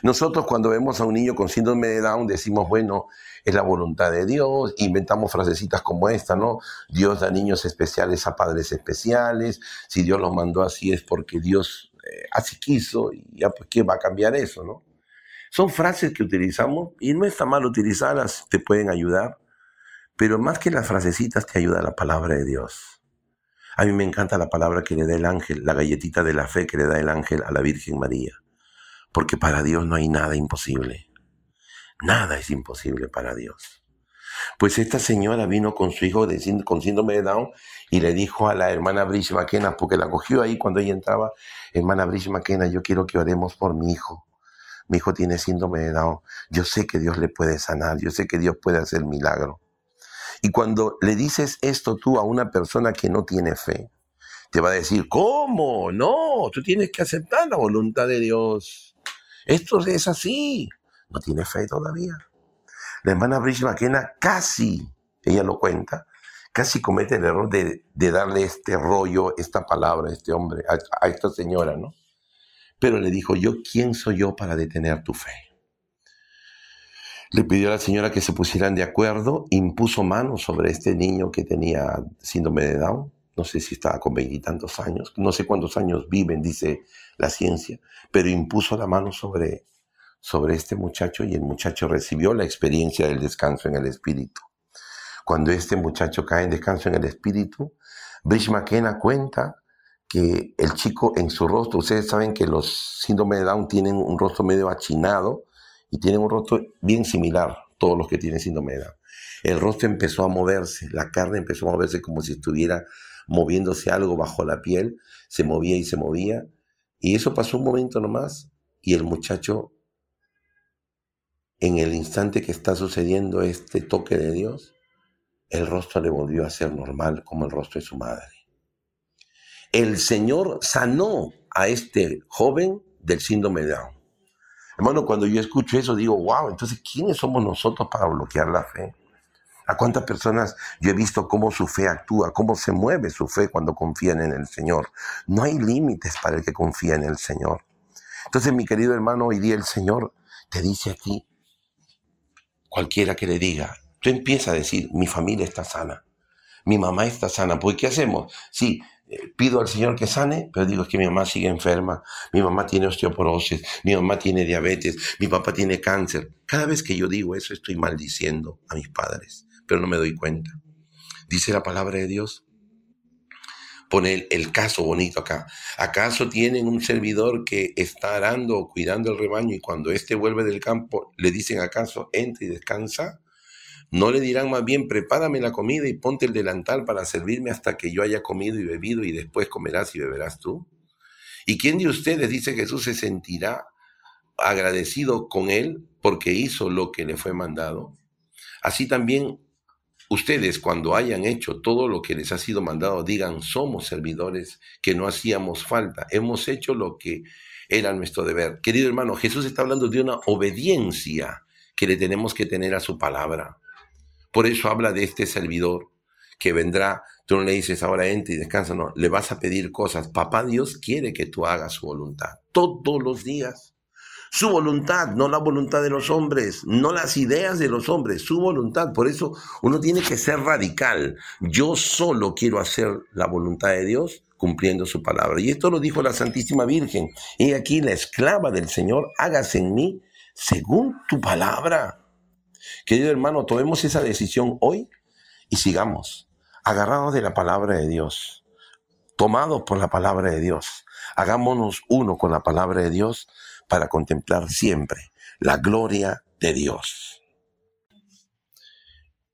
Nosotros cuando vemos a un niño con síndrome de Down decimos, bueno, es la voluntad de Dios, inventamos frasecitas como esta, ¿no? Dios da niños especiales a padres especiales, si Dios los mandó así es porque Dios eh, así quiso, y ya pues, ¿qué va a cambiar eso, no? Son frases que utilizamos y no está mal utilizarlas, te pueden ayudar, pero más que las frasecitas te ayuda la palabra de Dios. A mí me encanta la palabra que le da el ángel, la galletita de la fe que le da el ángel a la Virgen María. Porque para Dios no hay nada imposible. Nada es imposible para Dios. Pues esta señora vino con su hijo con síndrome de Down y le dijo a la hermana Brish McKenna, porque la cogió ahí cuando ella entraba, hermana Brish McKenna, yo quiero que oremos por mi hijo. Mi hijo tiene síndrome de Down. Yo sé que Dios le puede sanar, yo sé que Dios puede hacer milagro. Y cuando le dices esto tú a una persona que no tiene fe, te va a decir, ¿cómo? No, tú tienes que aceptar la voluntad de Dios. Esto es así. No tiene fe todavía. La hermana Brigitte McKenna casi, ella lo cuenta, casi comete el error de, darle este rollo, esta palabra a este hombre, a, esta señora, ¿no? Pero le dijo, yo, ¿quién soy yo para detener tu fe? Le pidió a la señora que se pusieran de acuerdo, impuso mano sobre este niño que tenía síndrome de Down, no sé si estaba con veintitantos años, no sé cuántos años viven, dice la ciencia, pero impuso la mano sobre, sobre este muchacho y el muchacho recibió la experiencia del descanso en el espíritu. Cuando este muchacho cae en descanso en el espíritu, Brish McKenna cuenta que el chico en su rostro, ustedes saben que los síndromes de Down tienen un rostro medio achinado, y tienen un rostro bien similar, todos los que tienen síndrome de Down. El rostro empezó a moverse, la carne empezó a moverse como si estuviera moviéndose algo bajo la piel, se movía y se movía. Y eso pasó un momento nomás y el muchacho, en el instante que está sucediendo este toque de Dios, el rostro le volvió a ser normal como el rostro de su madre. El Señor sanó a este joven del síndrome de Down. Hermano, cuando yo escucho eso digo, wow, entonces, ¿quiénes somos nosotros para bloquear la fe? ¿A cuántas personas yo he visto cómo su fe actúa, cómo se mueve su fe cuando confían en el Señor? No hay límites para el que confía en el Señor. Entonces, mi querido hermano, hoy día el Señor te dice aquí, cualquiera que le diga, tú empieza a decir, mi familia está sana, mi mamá está sana, pues ¿qué hacemos? Sí, eh, pido al Señor que sane, pero digo es que mi mamá sigue enferma, mi mamá tiene osteoporosis, mi mamá tiene diabetes, mi papá tiene cáncer. Cada vez que yo digo eso estoy maldiciendo a mis padres, pero no me doy cuenta. Dice la palabra de Dios. Pone el, caso bonito acá. ¿Acaso tienen un servidor que está arando o cuidando el rebaño y cuando éste vuelve del campo le dicen acaso entra y descansa? ¿No le dirán más bien, prepárame la comida y ponte el delantal para servirme hasta que yo haya comido y bebido y después comerás y beberás tú? ¿Y quién de ustedes, dice Jesús, se sentirá agradecido con él porque hizo lo que le fue mandado? Así también ustedes cuando hayan hecho todo lo que les ha sido mandado, digan, somos servidores que no hacíamos falta, hemos hecho lo que era nuestro deber. Querido hermano, Jesús está hablando de una obediencia que le tenemos que tener a su palabra. Por eso habla de este servidor que vendrá. Tú no le dices ahora entra y descansa, no, le vas a pedir cosas. Papá Dios quiere que tú hagas su voluntad todos los días. Su voluntad, no la voluntad de los hombres, no las ideas de los hombres, su voluntad. Por eso uno tiene que ser radical. Yo solo quiero hacer la voluntad de Dios cumpliendo su palabra. Y esto lo dijo la Santísima Virgen. Y aquí la esclava del Señor, hágase en mí según tu palabra. Querido hermano, tomemos esa decisión hoy y sigamos agarrados de la palabra de Dios, tomados por la palabra de Dios. Hagámonos uno con la palabra de Dios para contemplar siempre la gloria de Dios.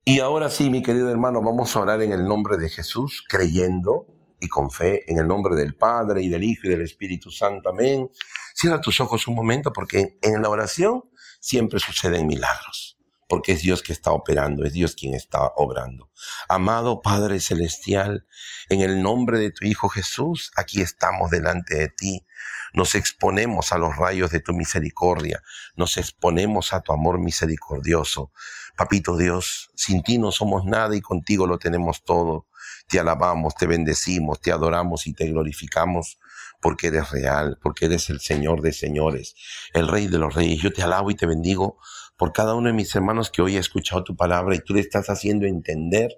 Y ahora sí, mi querido hermano, vamos a orar en el nombre de Jesús, creyendo y con fe en el nombre del Padre y del Hijo y del Espíritu Santo. Amén. Cierra tus ojos un momento porque en la oración siempre suceden milagros, porque es Dios que está operando, es Dios quien está obrando. Amado Padre Celestial, en el nombre de tu Hijo Jesús, aquí estamos delante de ti nos exponemos a los rayos de tu misericordia, nos exponemos a tu amor misericordioso. Papito Dios, sin ti no somos nada y contigo lo tenemos todo. Te alabamos, te bendecimos, te adoramos y te glorificamos porque eres real, porque eres el Señor de señores, el Rey de los reyes. Yo te alabo y te bendigo por cada uno de mis hermanos que hoy ha escuchado tu palabra y tú le estás haciendo entender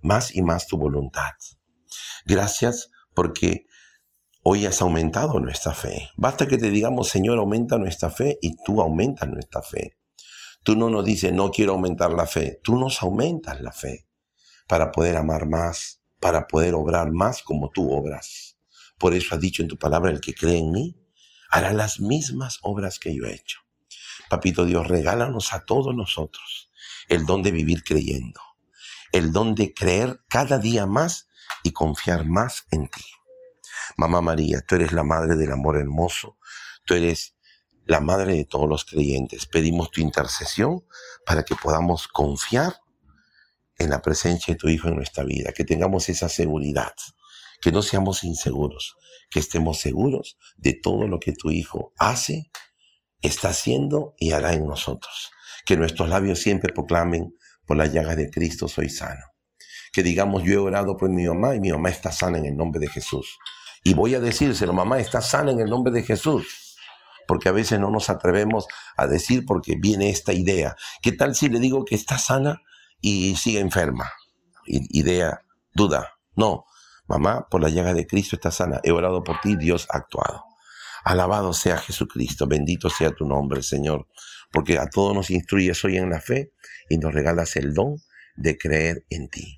más y más tu voluntad. Gracias porque Hoy has aumentado nuestra fe. Basta que te digamos, Señor, aumenta nuestra fe y tú aumentas nuestra fe. Tú no nos dices, no quiero aumentar la fe. Tú nos aumentas la fe para poder amar más, para poder obrar más como tú obras. Por eso has dicho en tu palabra, el que cree en mí hará las mismas obras que yo he hecho. Papito Dios, regálanos a todos nosotros el don de vivir creyendo, el don de creer cada día más y confiar más en ti. Mamá María, tú eres la madre del amor hermoso, tú eres la madre de todos los creyentes. Pedimos tu intercesión para que podamos confiar en la presencia de tu Hijo en nuestra vida, que tengamos esa seguridad, que no seamos inseguros, que estemos seguros de todo lo que tu Hijo hace, está haciendo y hará en nosotros. Que nuestros labios siempre proclamen, por la llaga de Cristo soy sano. Que digamos, yo he orado por mi mamá y mi mamá está sana en el nombre de Jesús. Y voy a decírselo, mamá, está sana en el nombre de Jesús. Porque a veces no nos atrevemos a decir porque viene esta idea. ¿Qué tal si le digo que está sana y sigue enferma? Idea, duda. No, mamá, por la llaga de Cristo está sana. He orado por ti, Dios ha actuado. Alabado sea Jesucristo, bendito sea tu nombre, Señor, porque a todos nos instruyes hoy en la fe y nos regalas el don de creer en ti.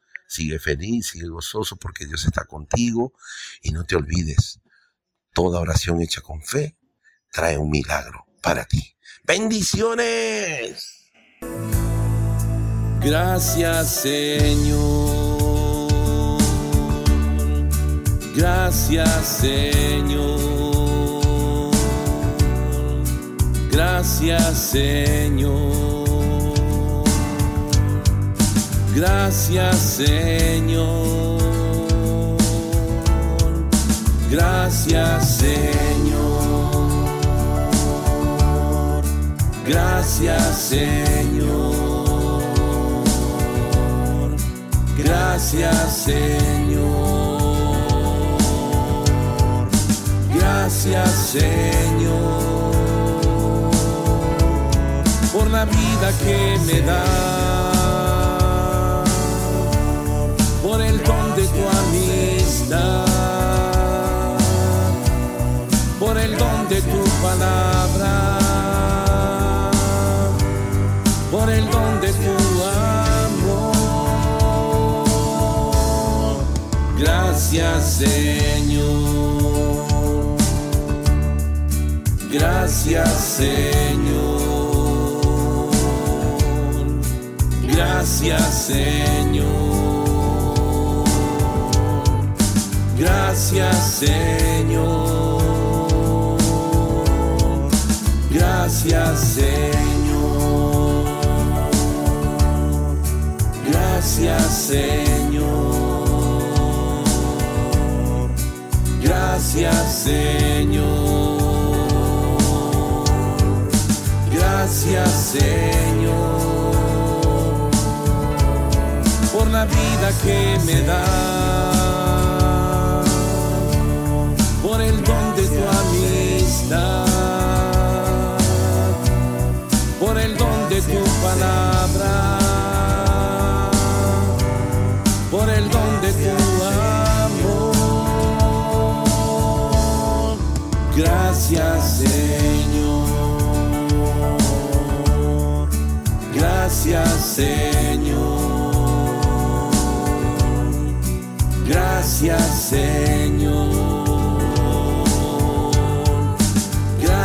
sigue feliz, sigue gozoso, porque Dios está contigo, y no te olvides, toda oración hecha con fe trae un milagro para ti. Bendiciones. Gracias Señor. Gracias Señor. Gracias Señor. Gracias Señor. Gracias Señor. Gracias Señor. Gracias Señor. Gracias Señor por la vida que me das. El don de tu amistad, por el don de tu palabra, por el don de tu amor. Gracias Señor, gracias Señor. Gracias Señor. Gracias Señor. Gracias Señor. Gracias Señor. Gracias Señor. Gracias Señor por la vida que me da, por el don de tu amistad, por el don de tu palabra, por el don de tu amor. Gracias Señor, gracias Señor. Gracias Señor.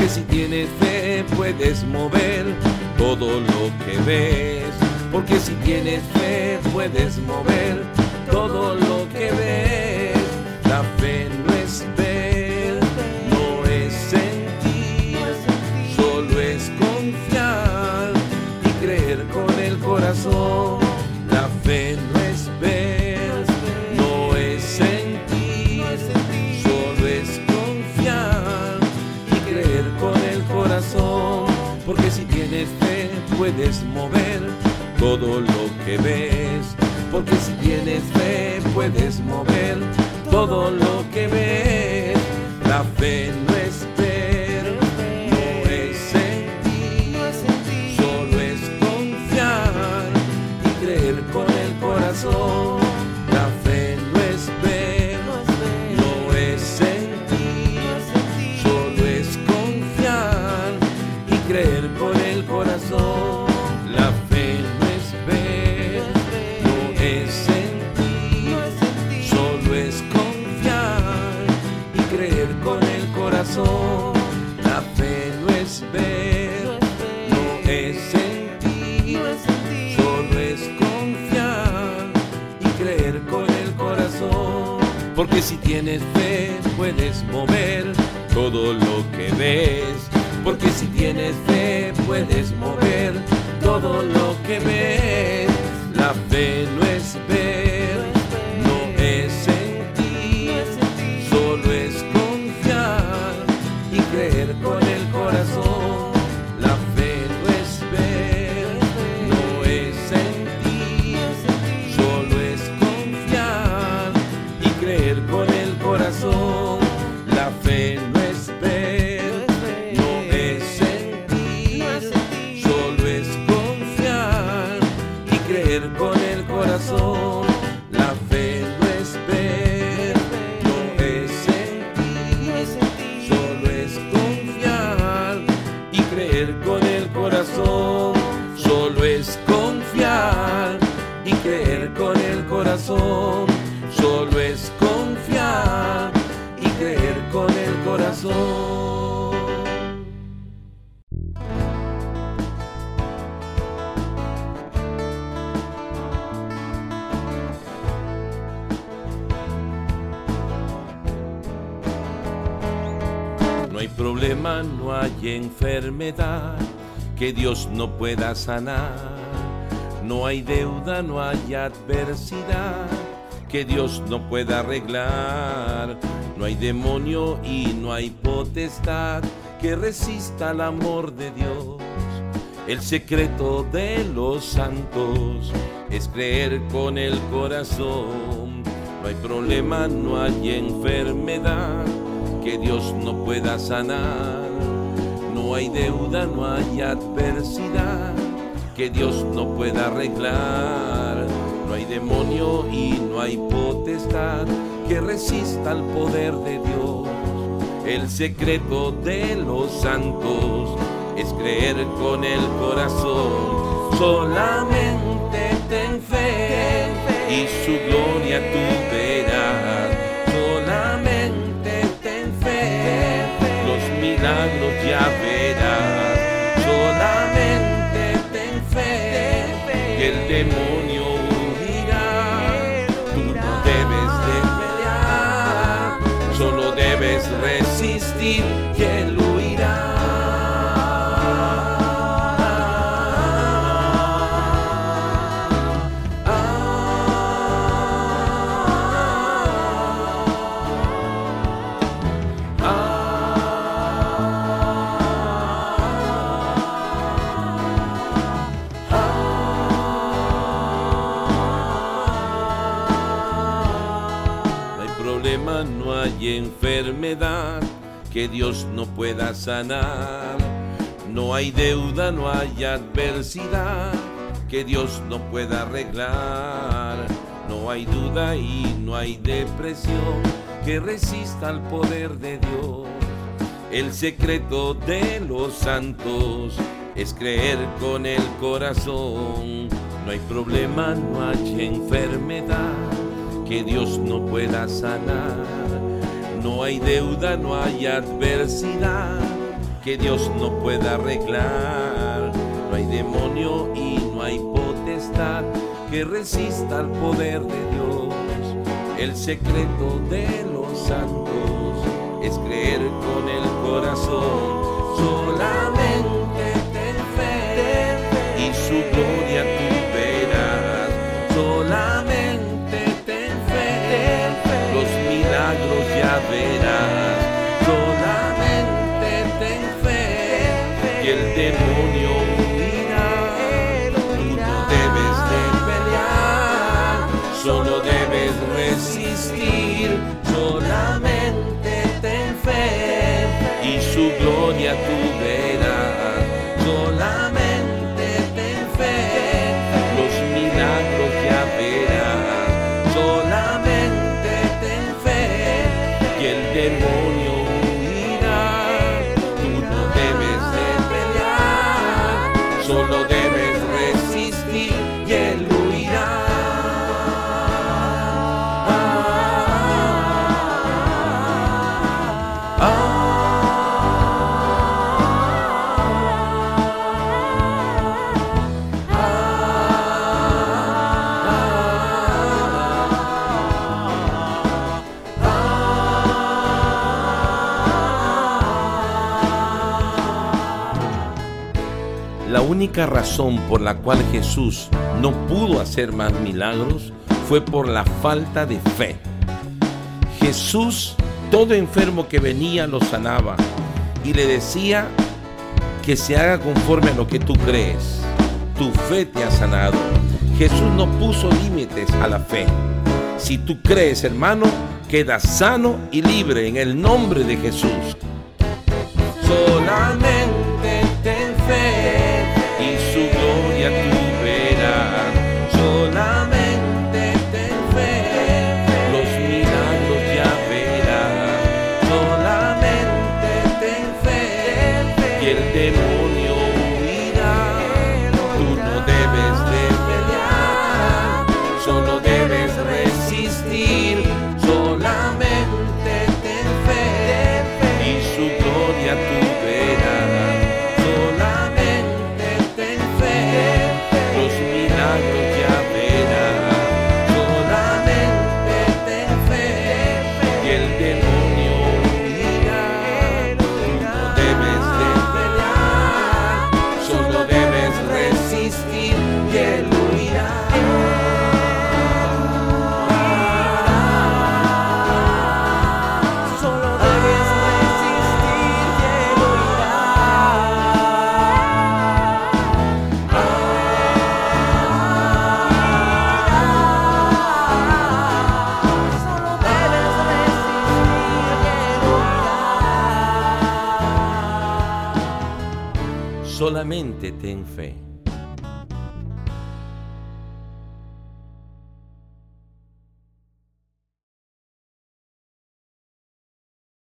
Porque si tienes fe puedes mover todo lo que ves. Porque si tienes fe puedes mover todo lo que ves. Todo lo que ves porque si tienes fe puedes mover todo lo tienes fe puedes mover todo lo que ves. Porque si tienes fe puedes mover no pueda sanar. No hay deuda, no hay adversidad que Dios no pueda arreglar. No hay demonio y no hay potestad que resista al amor de Dios. El secreto de los santos es creer con el corazón. No hay problema, no hay enfermedad que Dios no pueda sanar. No hay deuda, no hay adversidad que Dios no pueda arreglar. No hay demonio y no hay potestad que resista al poder de Dios. El secreto de los santos es creer con el corazón. Solamente ten fe y su gloria tú verás. Solamente ten fe, los milagros ya verás. Que Dios no pueda sanar. No hay deuda, no hay adversidad que Dios no pueda arreglar. No hay duda y no hay depresión que resista al poder de Dios. El secreto de los santos es creer con el corazón. No hay problema, no hay enfermedad que Dios no pueda sanar. No hay deuda, no hay adversidad que Dios no pueda arreglar. No hay demonio y no hay potestad que resista al poder de Dios. El secreto de los santos es creer con el corazón. Solamente única razón por la cual Jesús no pudo hacer más milagros fue por la falta de fe. Jesús, todo enfermo que venía, lo sanaba y le decía que se haga conforme a lo que tú crees. Tu fe te ha sanado. Jesús no puso límites a la fe. Si tú crees, hermano, quedas sano y libre en el nombre de Jesús. Solamente